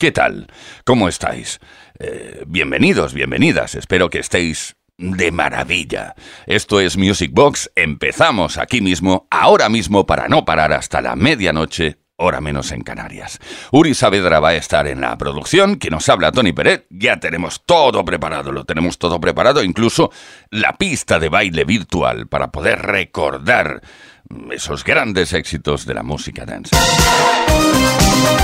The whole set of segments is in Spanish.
¿Qué tal? ¿Cómo estáis? Eh, bienvenidos, bienvenidas. Espero que estéis de maravilla. Esto es Music Box. Empezamos aquí mismo, ahora mismo, para no parar hasta la medianoche hora menos en Canarias. Uri Saavedra va a estar en la producción, que nos habla Tony Pérez, ya tenemos todo preparado, lo tenemos todo preparado, incluso la pista de baile virtual para poder recordar esos grandes éxitos de la música dance.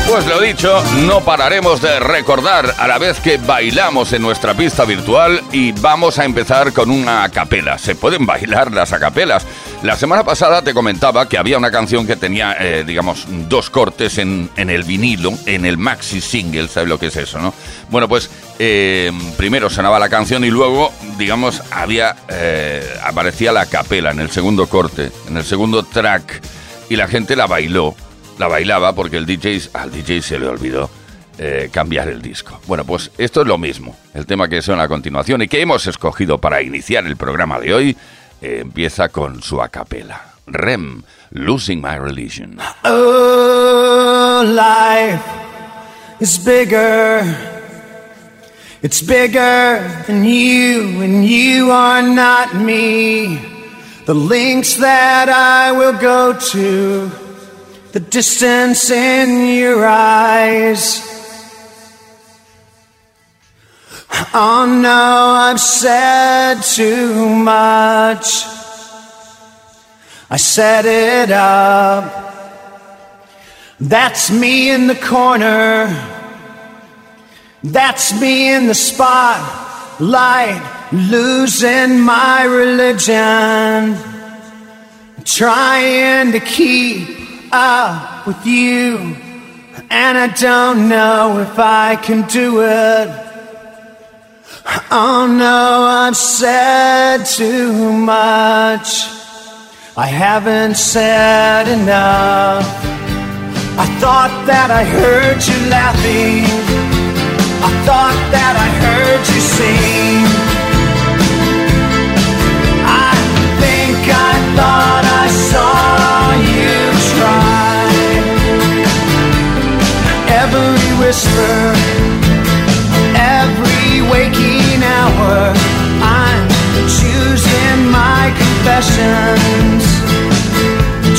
Pues lo dicho, no pararemos de recordar a la vez que bailamos en nuestra pista virtual y vamos a empezar con una capela. Se pueden bailar las acapelas. La semana pasada te comentaba que había una canción que tenía, eh, digamos, dos cortes en, en, el vinilo, en el maxi single, ¿sabes lo que es eso, no? Bueno, pues eh, primero sonaba la canción y luego, digamos, había eh, aparecía la capela en el segundo corte, en el segundo track, y la gente la bailó, la bailaba porque el DJ, al DJ se le olvidó eh, cambiar el disco. Bueno, pues esto es lo mismo, el tema que suena a continuación y que hemos escogido para iniciar el programa de hoy, empieza con su acapela. Rem, Losing My Religion. Oh, life is bigger. It's bigger than you, and you are not me. The links that I will go to, the distance in your eyes. Oh no, I've said too much. I set it up. That's me in the corner. That's me in the spotlight, losing my religion, trying to keep up with you, and I don't know if I can do it. Oh no, I've said too much. I haven't said enough. I thought that I heard you laughing. I thought that I heard you sing. I think I thought whisper, every waking hour, I'm choosing my confessions,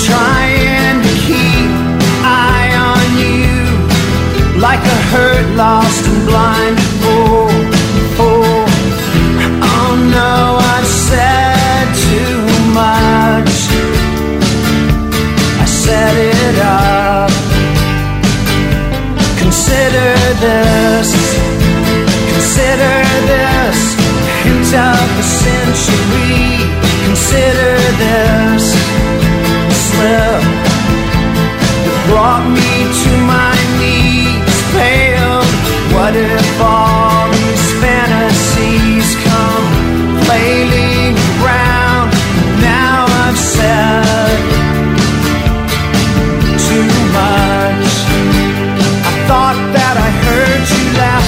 trying to keep eye on you like a hurt, lost, and blind. Oh, oh, oh no, this, consider this, hint of the century. Consider this slip that brought me to my knees, failed. What if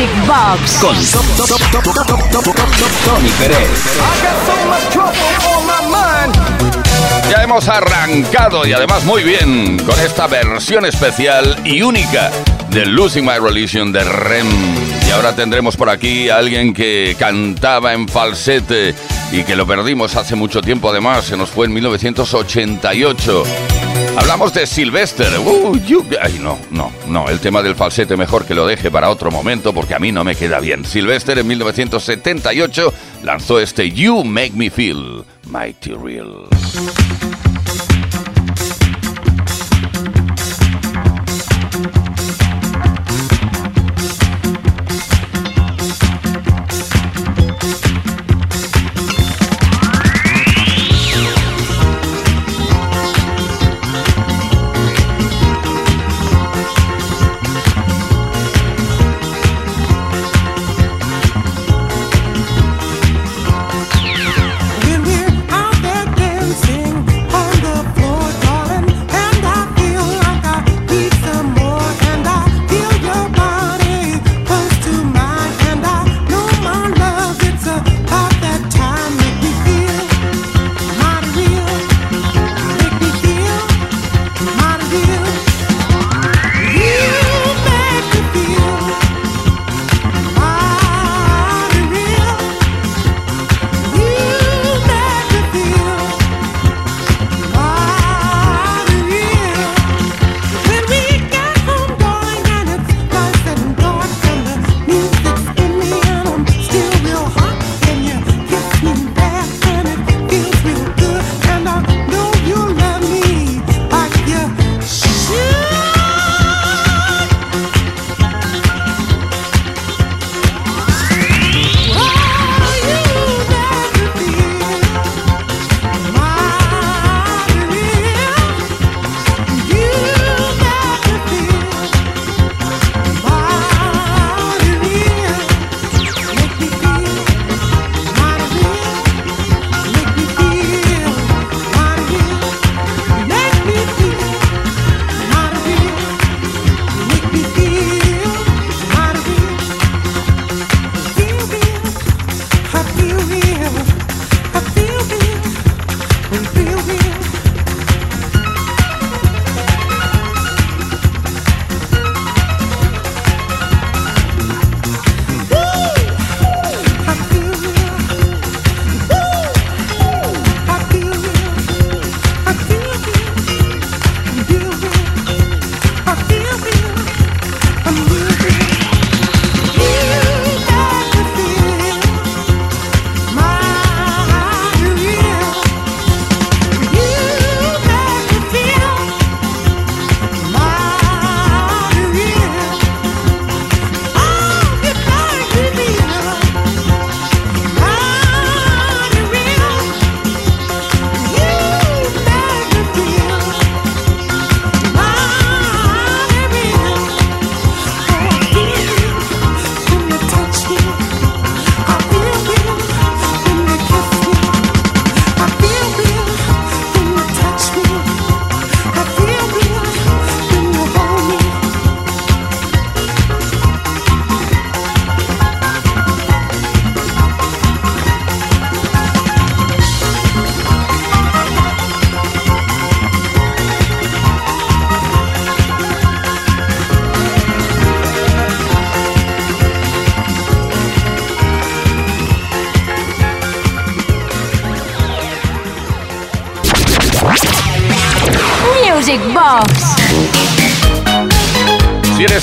Music Box con Tony Pérez. Ya hemos arrancado y además muy bien con esta versión especial y única de Losing My Religion de Rem. Y ahora tendremos por aquí a alguien que cantaba en falsete y que lo perdimos hace mucho tiempo además, se nos fue en 1988. Hablamos de Sylvester. Uh, Ay, no, no, no. El tema del falsete mejor que lo deje para otro momento porque a mí no me queda bien. Sylvester en 1978 lanzó este You Make Me Feel Mighty Real.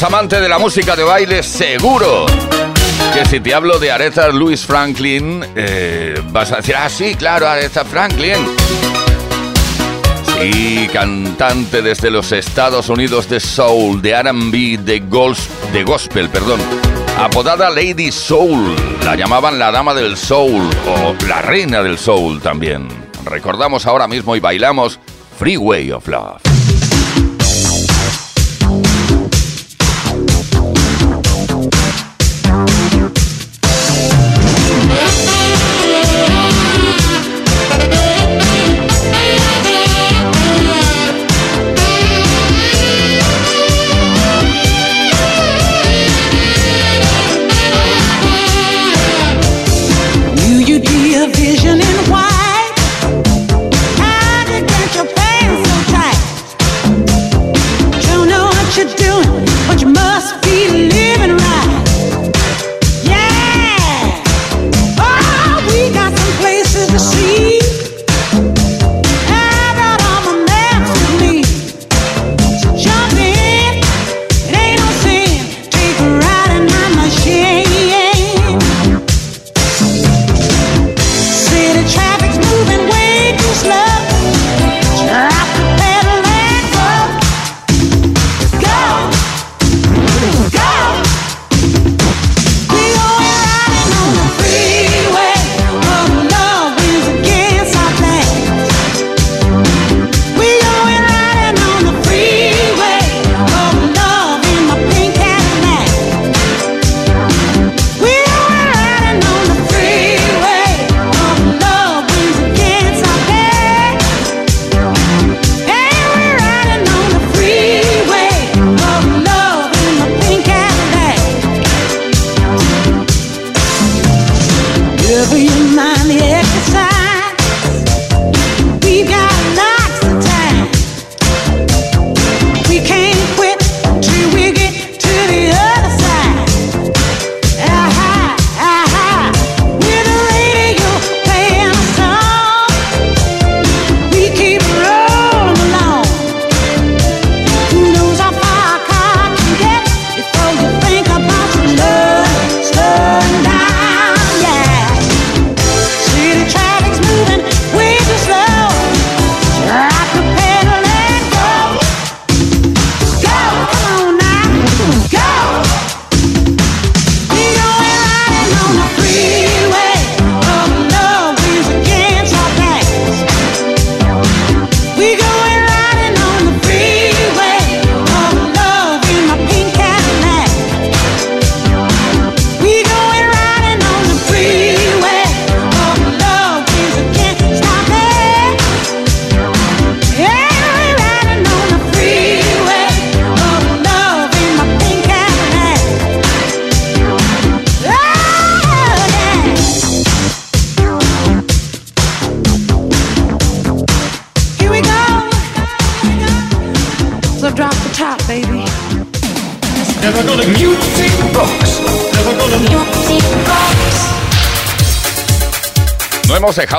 Amante de la música de baile, seguro que si te hablo de Aretha Louis Franklin, eh, vas a decir, ah, sí, claro, Aretha Franklin. Sí, cantante desde los Estados Unidos de Soul, de RB, de, de Gospel, perdón. Apodada Lady Soul, la llamaban la Dama del Soul o la Reina del Soul también. Recordamos ahora mismo y bailamos Freeway of Love.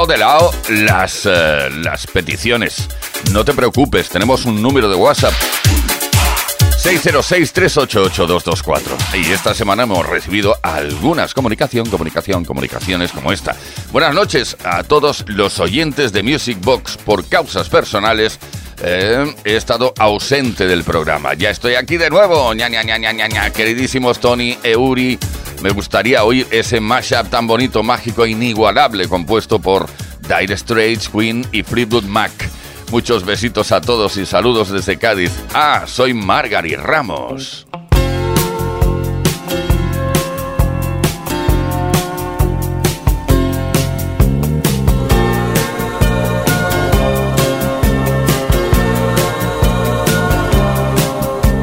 De lado las, uh, las peticiones. No te preocupes, tenemos un número de WhatsApp 606-388-224. Y esta semana hemos recibido algunas comunicación, comunicación, comunicaciones como esta. Buenas noches a todos los oyentes de Music Box. Por causas personales, eh, he estado ausente del programa. Ya estoy aquí de nuevo. Ña, ña, ña, Queridísimos Tony, Euri, me gustaría oír ese mashup tan bonito, mágico e inigualable compuesto por Dire Straits, Queen y Fleetwood Mac. Muchos besitos a todos y saludos desde Cádiz. Ah, soy Margary Ramos.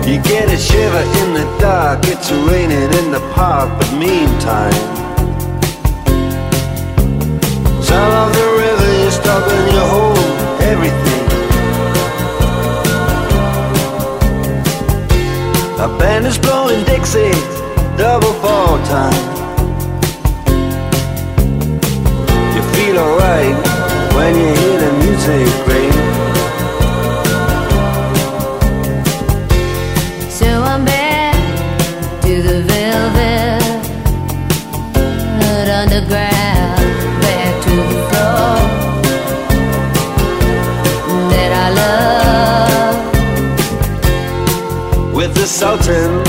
You get a shiver in the dark, it's raining in the park, but meantime, some of the river is stopping your hold everything. A band is blowing Dixie, double fall time. You feel alright when you hear the music ring. Love.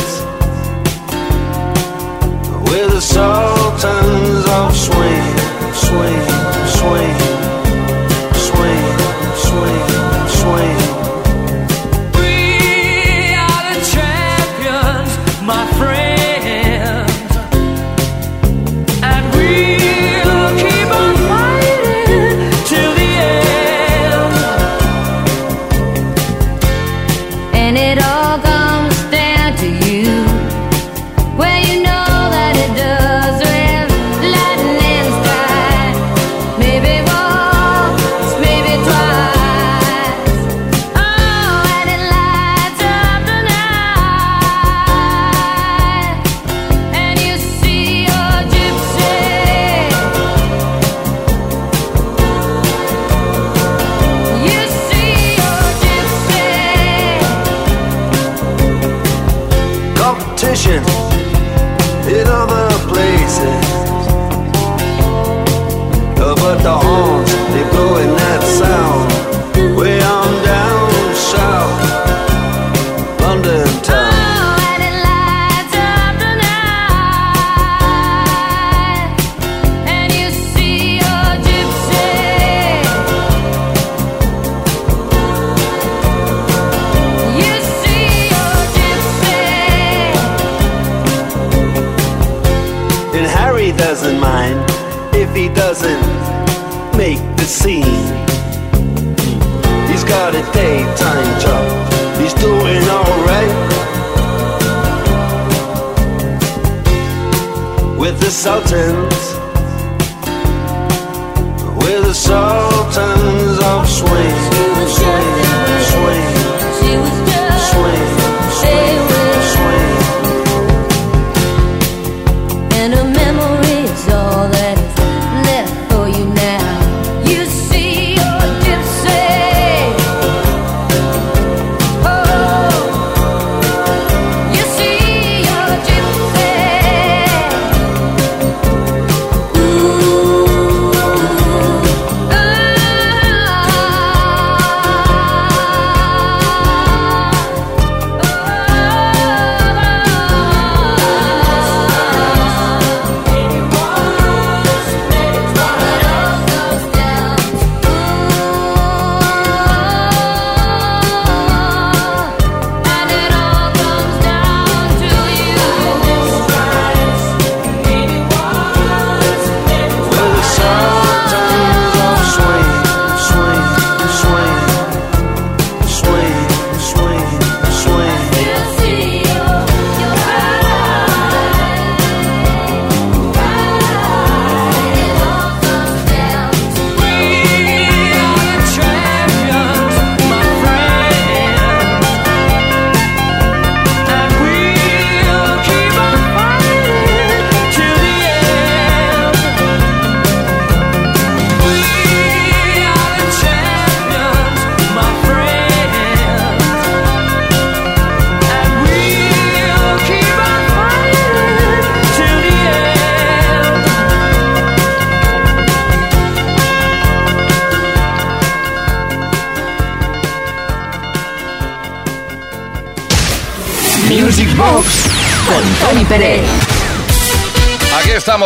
vision.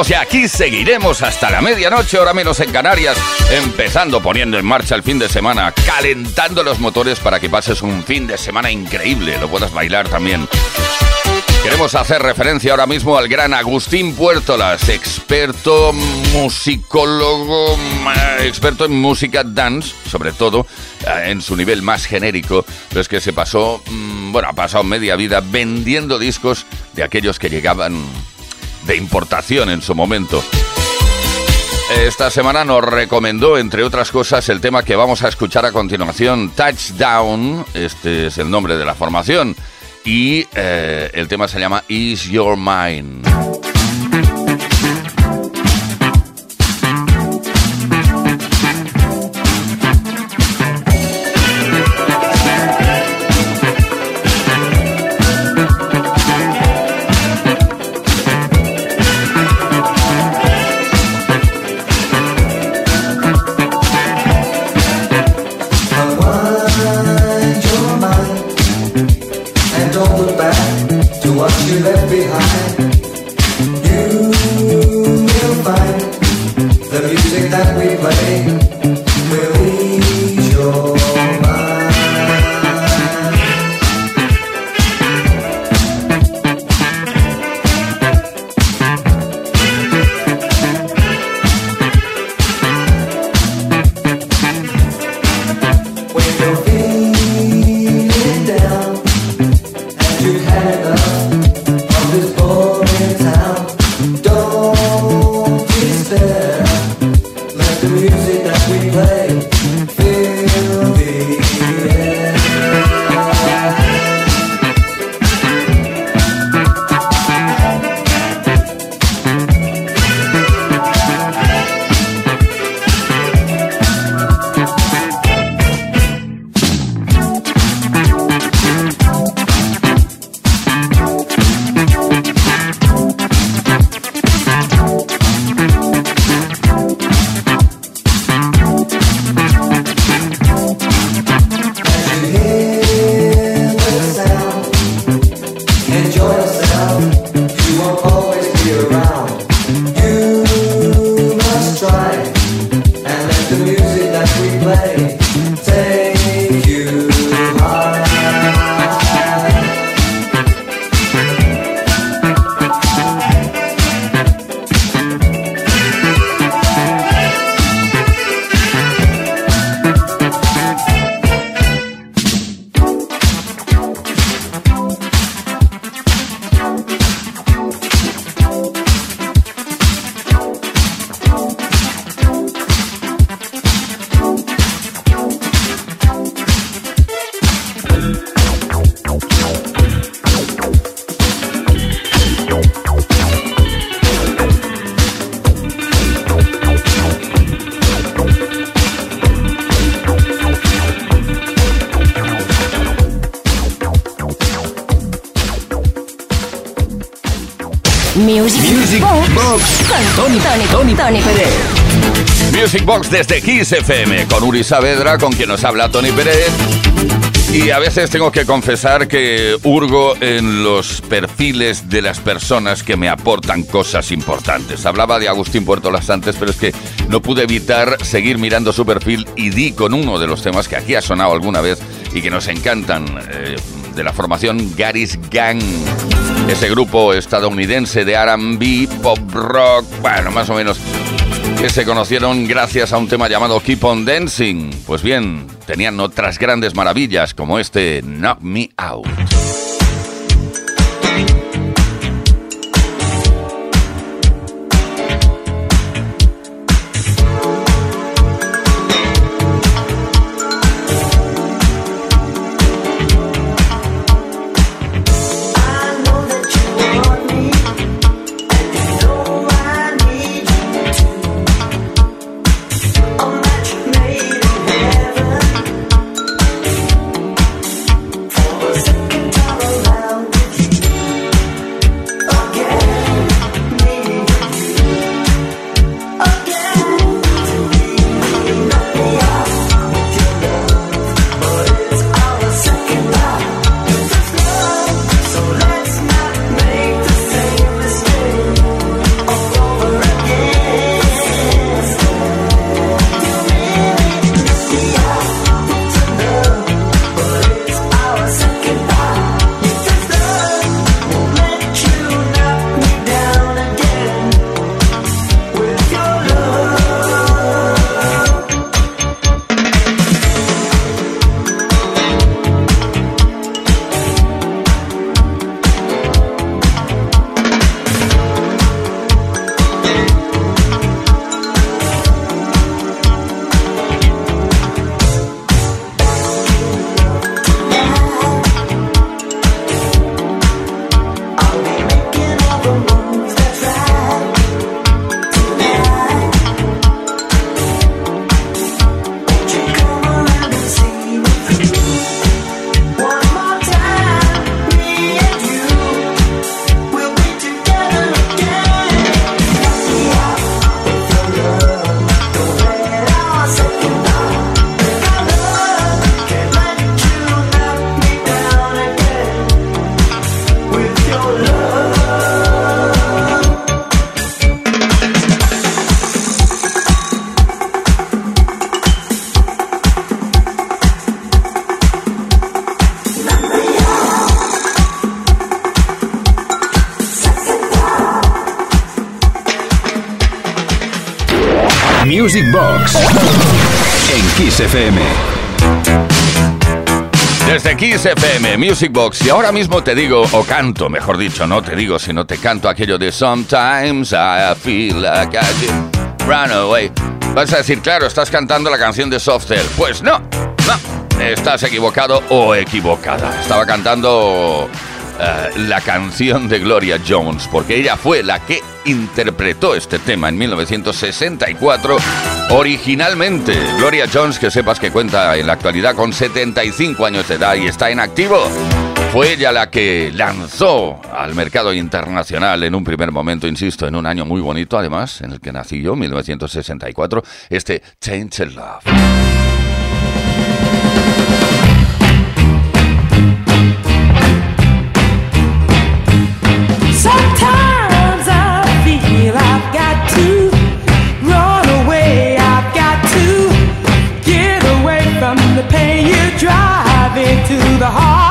Y aquí seguiremos hasta la medianoche, hora menos en Canarias, empezando poniendo en marcha el fin de semana, calentando los motores para que pases un fin de semana increíble, lo puedas bailar también. Queremos hacer referencia ahora mismo al gran Agustín Puertolas, experto musicólogo, experto en música dance, sobre todo eh, en su nivel más genérico, pero es que se pasó, mm, bueno, ha pasado media vida vendiendo discos de aquellos que llegaban de importación en su momento. Esta semana nos recomendó, entre otras cosas, el tema que vamos a escuchar a continuación, Touchdown, este es el nombre de la formación y eh, el tema se llama Is Your Mind. Desde Kiss FM con Uri Saavedra, con quien nos habla Tony Pérez. Y a veces tengo que confesar que hurgo en los perfiles de las personas que me aportan cosas importantes. Hablaba de Agustín Puertolas antes, pero es que no pude evitar seguir mirando su perfil y di con uno de los temas que aquí ha sonado alguna vez y que nos encantan, eh, de la formación Gary's Gang. Ese grupo estadounidense de RB, pop rock, bueno, más o menos que se conocieron gracias a un tema llamado Keep on Dancing. Pues bien, tenían otras grandes maravillas como este Knock Me Out. Kiss FM. Desde Kiss FM, Music Box, y ahora mismo te digo, o canto, mejor dicho, no te digo, sino te canto aquello de Sometimes I feel like I run away. Vas a decir, claro, estás cantando la canción de Softel. Pues no, no, estás equivocado o equivocada. Estaba cantando eh, la canción de Gloria Jones, porque ella fue la que interpretó este tema en 1964 originalmente. Gloria Jones, que sepas que cuenta en la actualidad con 75 años de edad y está en activo. Fue ella la que lanzó al mercado internacional en un primer momento, insisto, en un año muy bonito además, en el que nací yo, 1964, este Change Love. the heart.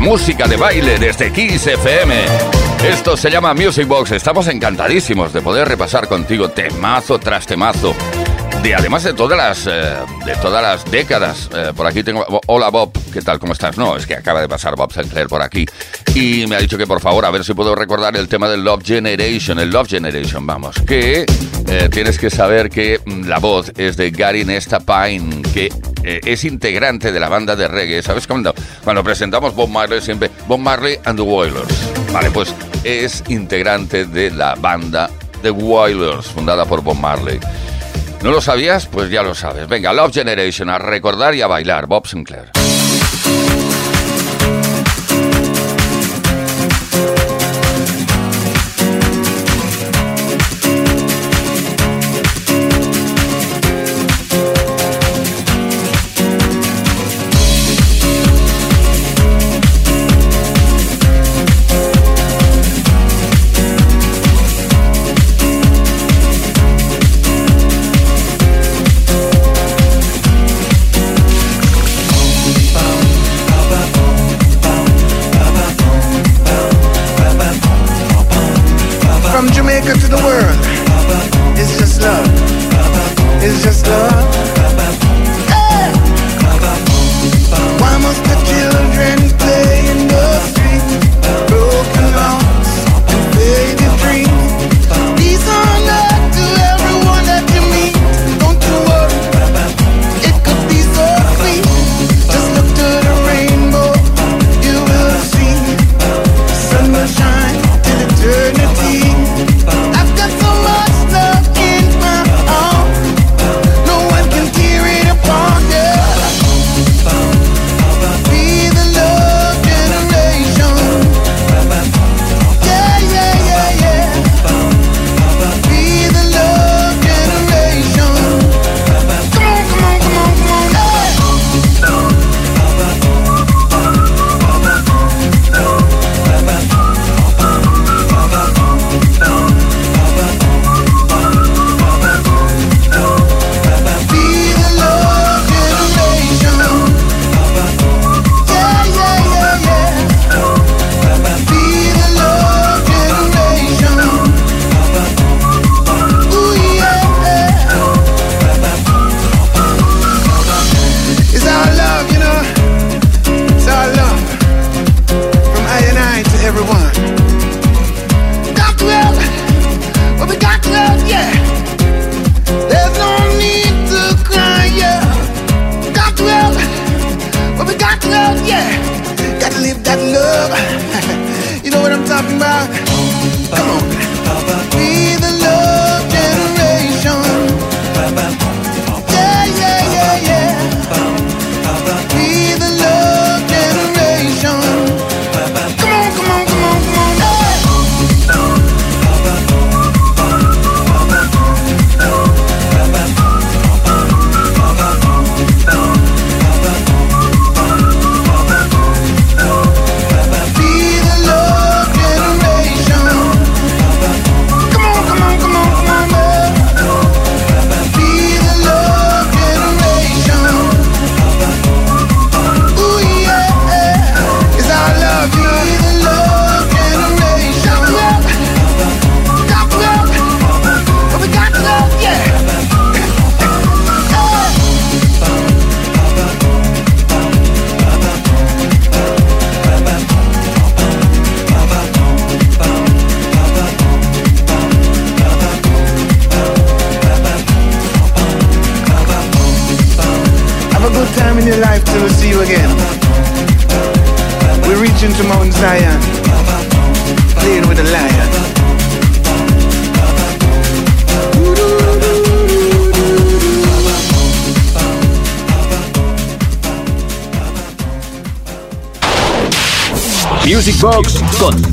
Música de baile desde Kiss FM. Esto se llama Music Box. Estamos encantadísimos de poder repasar contigo temazo tras temazo. De, además de todas las eh, de todas las décadas. Eh, por aquí tengo. Hola Bob, ¿qué tal? ¿Cómo estás? No, es que acaba de pasar Bob Sinclair por aquí. Y me ha dicho que por favor, a ver si puedo recordar el tema del Love Generation. El Love Generation, vamos. Que eh, tienes que saber que mm, la voz es de Gary Nesta Pine, que es integrante de la banda de reggae. ¿Sabes cuando, cuando presentamos Bob Marley siempre Bob Marley and the Wailers? Vale, pues es integrante de la banda The Wailers, fundada por Bob Marley. ¿No lo sabías? Pues ya lo sabes. Venga, Love Generation, a recordar y a bailar. Bob Sinclair.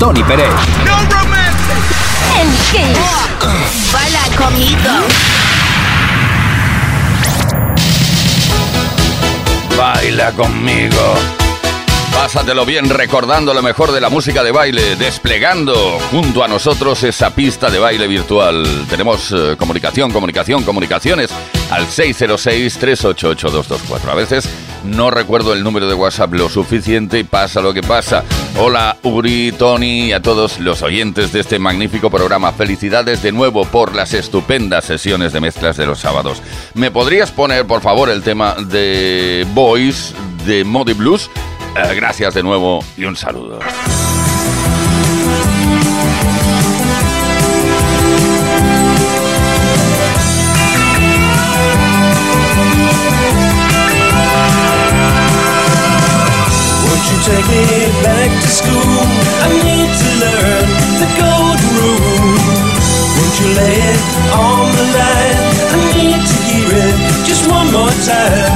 Tony Pérez. En Kiss. Baila conmigo. Baila conmigo. Pásatelo bien recordando lo mejor de la música de baile, desplegando junto a nosotros esa pista de baile virtual. Tenemos eh, comunicación, comunicación, comunicaciones al 606-388-224. A veces no recuerdo el número de WhatsApp lo suficiente y pasa lo que pasa. Hola Uri, Tony y a todos los oyentes de este magnífico programa. Felicidades de nuevo por las estupendas sesiones de mezclas de los sábados. ¿Me podrías poner por favor el tema de Boys de Modi Blues? Eh, gracias de nuevo y un saludo. You take me back to school? I need to learn the golden rule. Won't you lay it on the line? I need to hear it just one more time.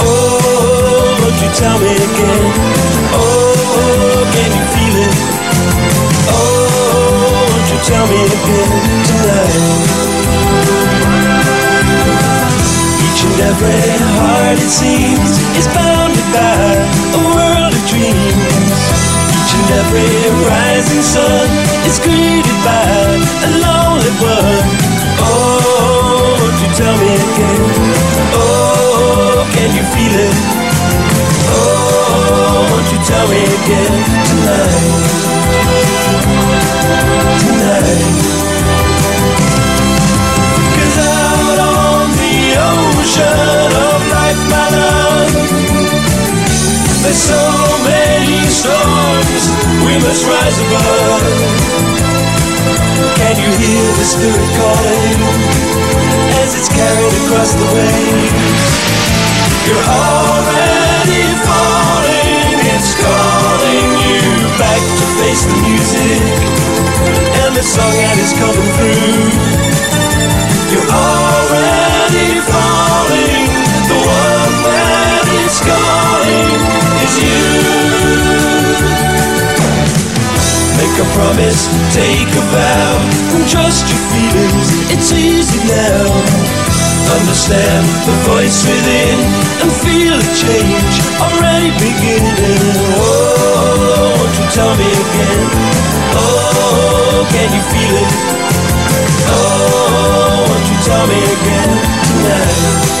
Oh, won't you tell me again? Oh, can you feel it? Oh, won't you tell me again tonight? Each and every heart it seems is bounded by every rising sun is greeted by a lonely one. Oh, won't you tell me again? Oh, can you feel it? Oh, won't you tell me again tonight? Tonight. Cause out on the ocean of life, my love, there's so many storms we must rise above. Can you hear the spirit calling as it's carried across the waves? You're already falling, it's calling you back to face the music and the song that is coming through. Promise, take a vow, and trust your feelings. It's easy now. Understand the voice within and feel a change already beginning. Oh, won't you tell me again? Oh, can you feel it? Oh, won't you tell me again tonight?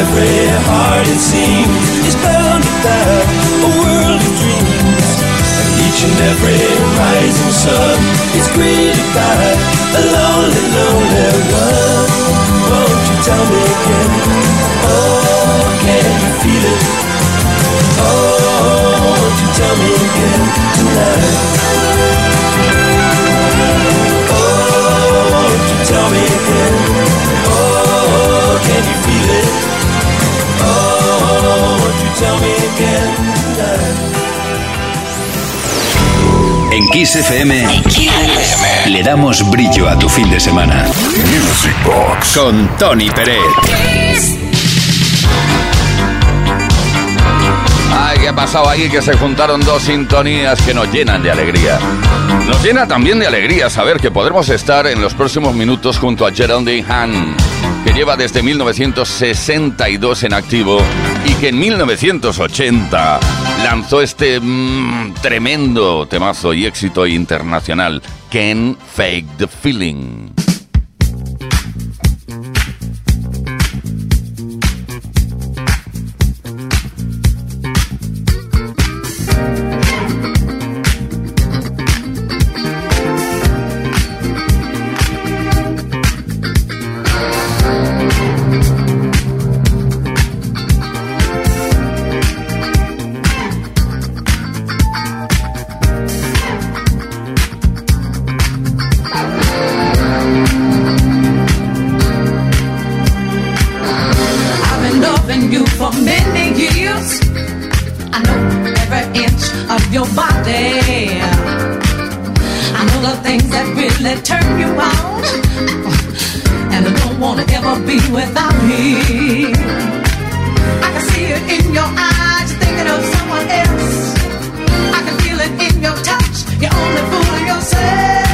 every heart it seems is bound to each and every rising sun is greeted by a lonely, lonely one. Won't you tell me again? En Kiss FM le damos brillo a tu fin de semana. Music Box. Con Tony Pérez. Ay, ¿qué ha pasado ahí? Que se juntaron dos sintonías que nos llenan de alegría. Nos llena también de alegría saber que podremos estar en los próximos minutos junto a Geraldine Hahn, que lleva desde 1962 en activo y que en 1980 lanzó este mm, tremendo temazo y éxito internacional, Can Fake the Feeling. For many years. I know every inch of your body. I know the things that really turn you on. And I don't wanna ever be without me. I can see it in your eyes, you're thinking of someone else. I can feel it in your touch, you're only fooling yourself.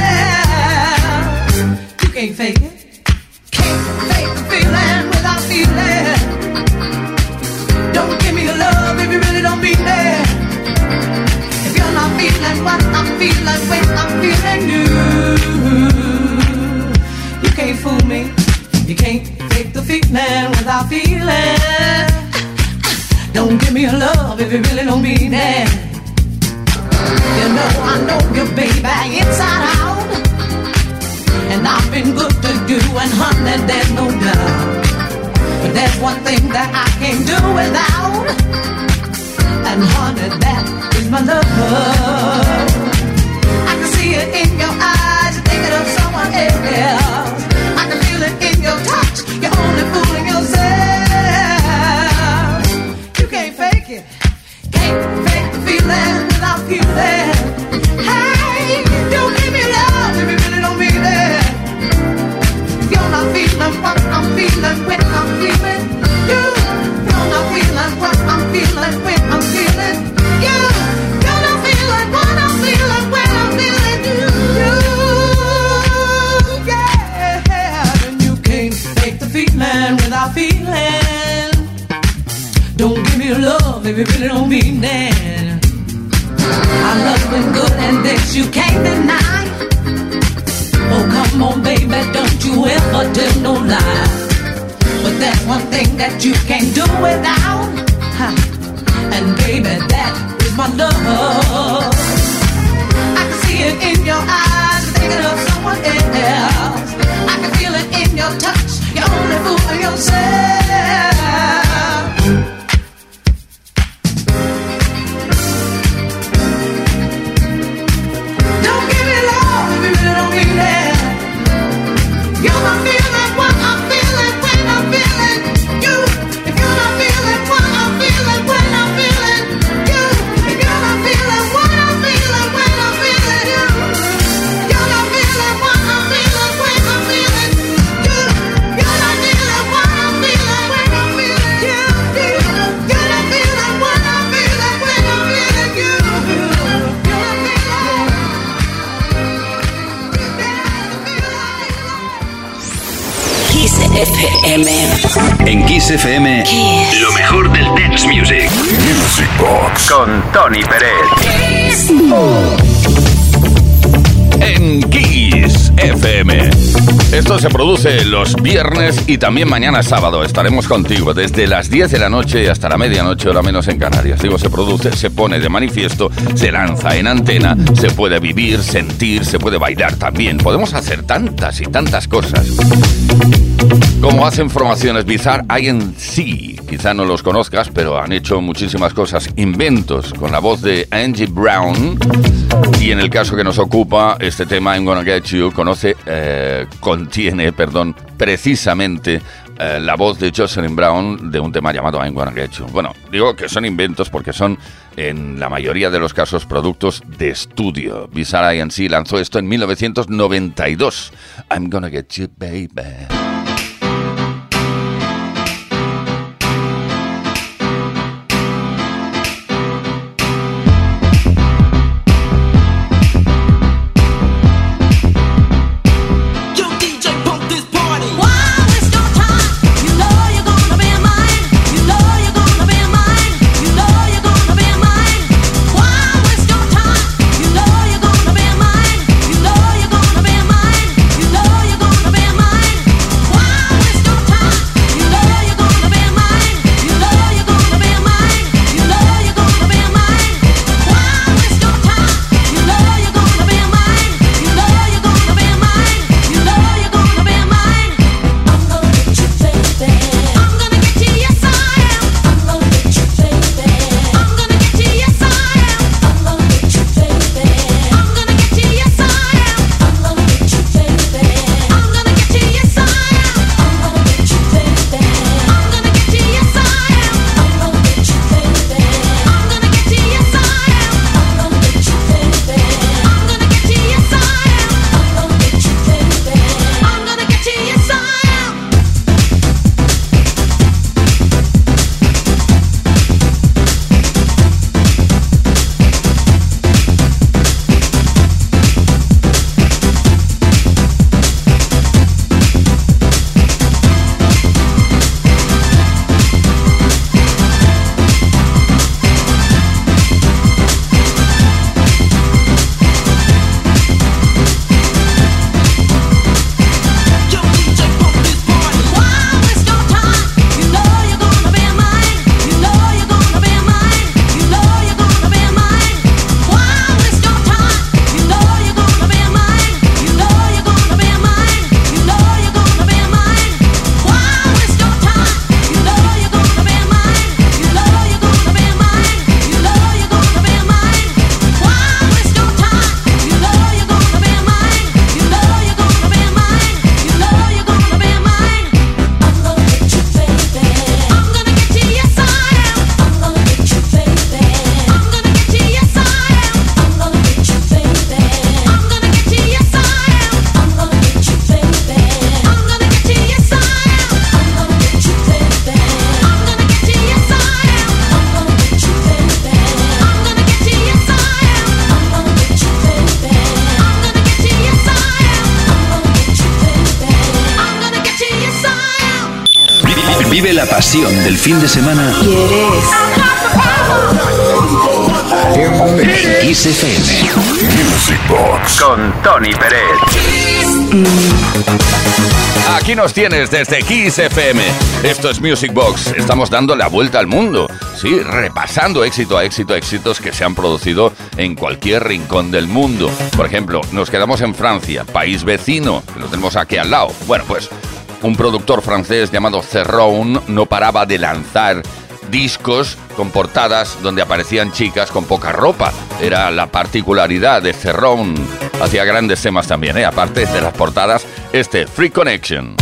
You can't fake it. What I'm feeling when I'm feeling you, you can't fool me. You can't fake the feeling without feeling. Don't give me your love if you really don't mean it. You know I know you, baby, inside out. And I've been good to you, and honey, there's no doubt. But there's one thing that I can't do without. And honey, that is my love. I can see it in your eyes, you're thinking of someone else. I can feel it in your touch, you're only fooling without feeling. Don't give me love if you really don't mean it. Our love been good and this you can't deny. Oh, come on, baby, don't you ever tell no lie. But there's one thing that you can't do without. And baby, that is my love. I can see it in your eyes, thinking of someone else. eu sei. En Kiss FM, lo mejor del dance music. Music Box Con Tony Pérez. en Kiss FM. Esto se produce los viernes y también mañana sábado. Estaremos contigo desde las 10 de la noche hasta la medianoche, hora menos en Canarias. Digo, se produce, se pone de manifiesto, se lanza en antena, se puede vivir, sentir, se puede bailar también. Podemos hacer tantas y tantas cosas. Como hacen formaciones Bizarre INC, quizá no los conozcas, pero han hecho muchísimas cosas, inventos con la voz de Angie Brown. Y en el caso que nos ocupa, este tema I'm Gonna Get You conoce, eh, contiene, perdón, precisamente eh, la voz de Jocelyn Brown de un tema llamado I'm Gonna Get You. Bueno, digo que son inventos porque son en la mayoría de los casos productos de estudio. Bizarre INC lanzó esto en 1992. I'm Gonna Get You, baby. La pasión del fin de semana en Kiss FM. Music Box. Con Tony Pérez. Aquí nos tienes desde Kiss FM. Esto es Music Box. Estamos dando la vuelta al mundo. Sí, repasando éxito a éxito, éxitos que se han producido en cualquier rincón del mundo. Por ejemplo, nos quedamos en Francia, país vecino, que lo tenemos aquí al lado. Bueno, pues un productor francés llamado Cerrone no paraba de lanzar discos con portadas donde aparecían chicas con poca ropa. Era la particularidad de Cerrone. Hacía grandes temas también, ¿eh? aparte de las portadas, este Free Connection.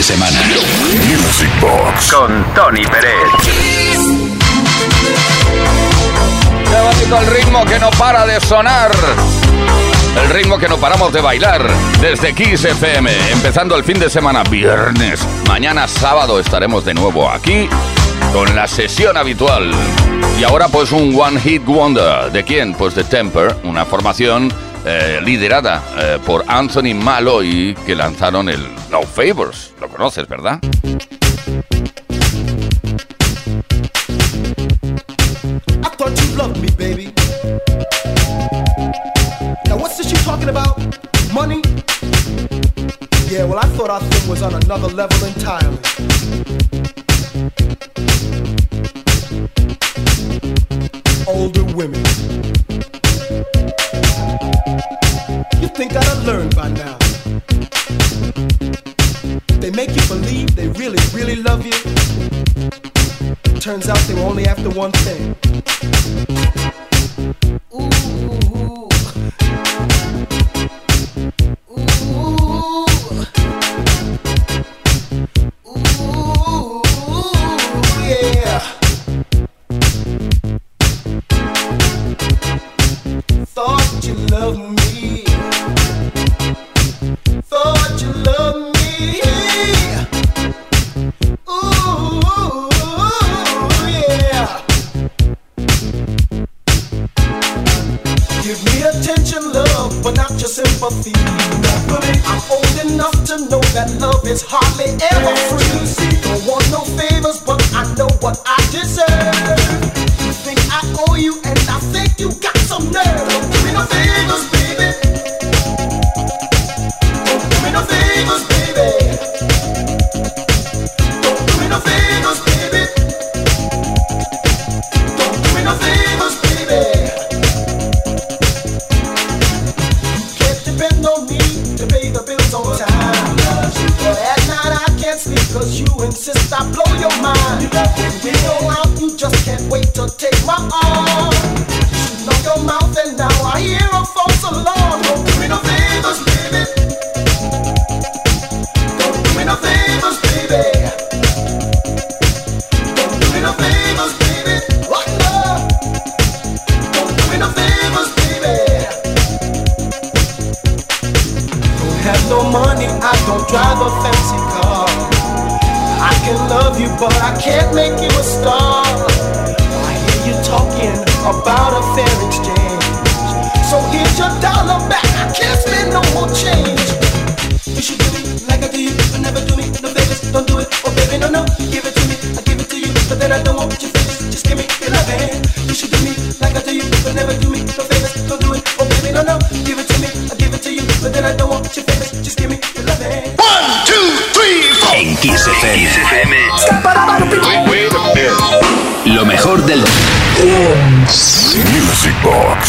de semana. Music Box con Tony Pérez. Qué bonito el ritmo que no para de sonar. El ritmo que no paramos de bailar desde Kiss FM, empezando el fin de semana viernes. Mañana sábado estaremos de nuevo aquí con la sesión habitual. Y ahora pues un One Hit Wonder. ¿De quién? Pues de Temper, una formación eh, liderada eh, por Anthony Malloy que lanzaron el No Favors conoces, ¿verdad? Yeah, well, I thought our thing was on another level entirely. after one thing. Ooh.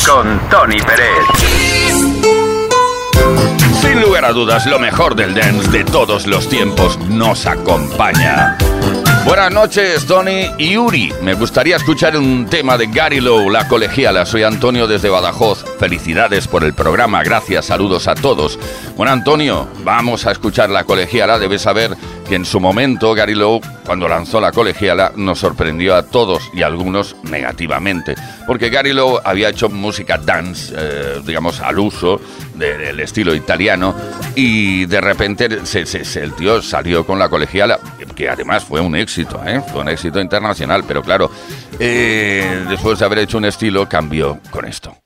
con Tony Pérez. Sin lugar a dudas, lo mejor del dance de todos los tiempos nos acompaña. Buenas noches, Tony y Uri. Me gustaría escuchar un tema de Gary Lowe, La Colegiala. Soy Antonio desde Badajoz. Felicidades por el programa. Gracias, saludos a todos. Bueno, Antonio, vamos a escuchar La Colegiala. Debes saber que en su momento Gary Lowe, cuando lanzó La Colegiala, nos sorprendió a todos y a algunos negativamente. Porque Gary Lowe había hecho música dance, eh, digamos, al uso del estilo italiano y de repente se- se- el tío salió con La Colegiala, que además fue un éxito, ¿eh? fue un éxito internacional, pero claro, eh, después de haber hecho un estilo, cambió con esto.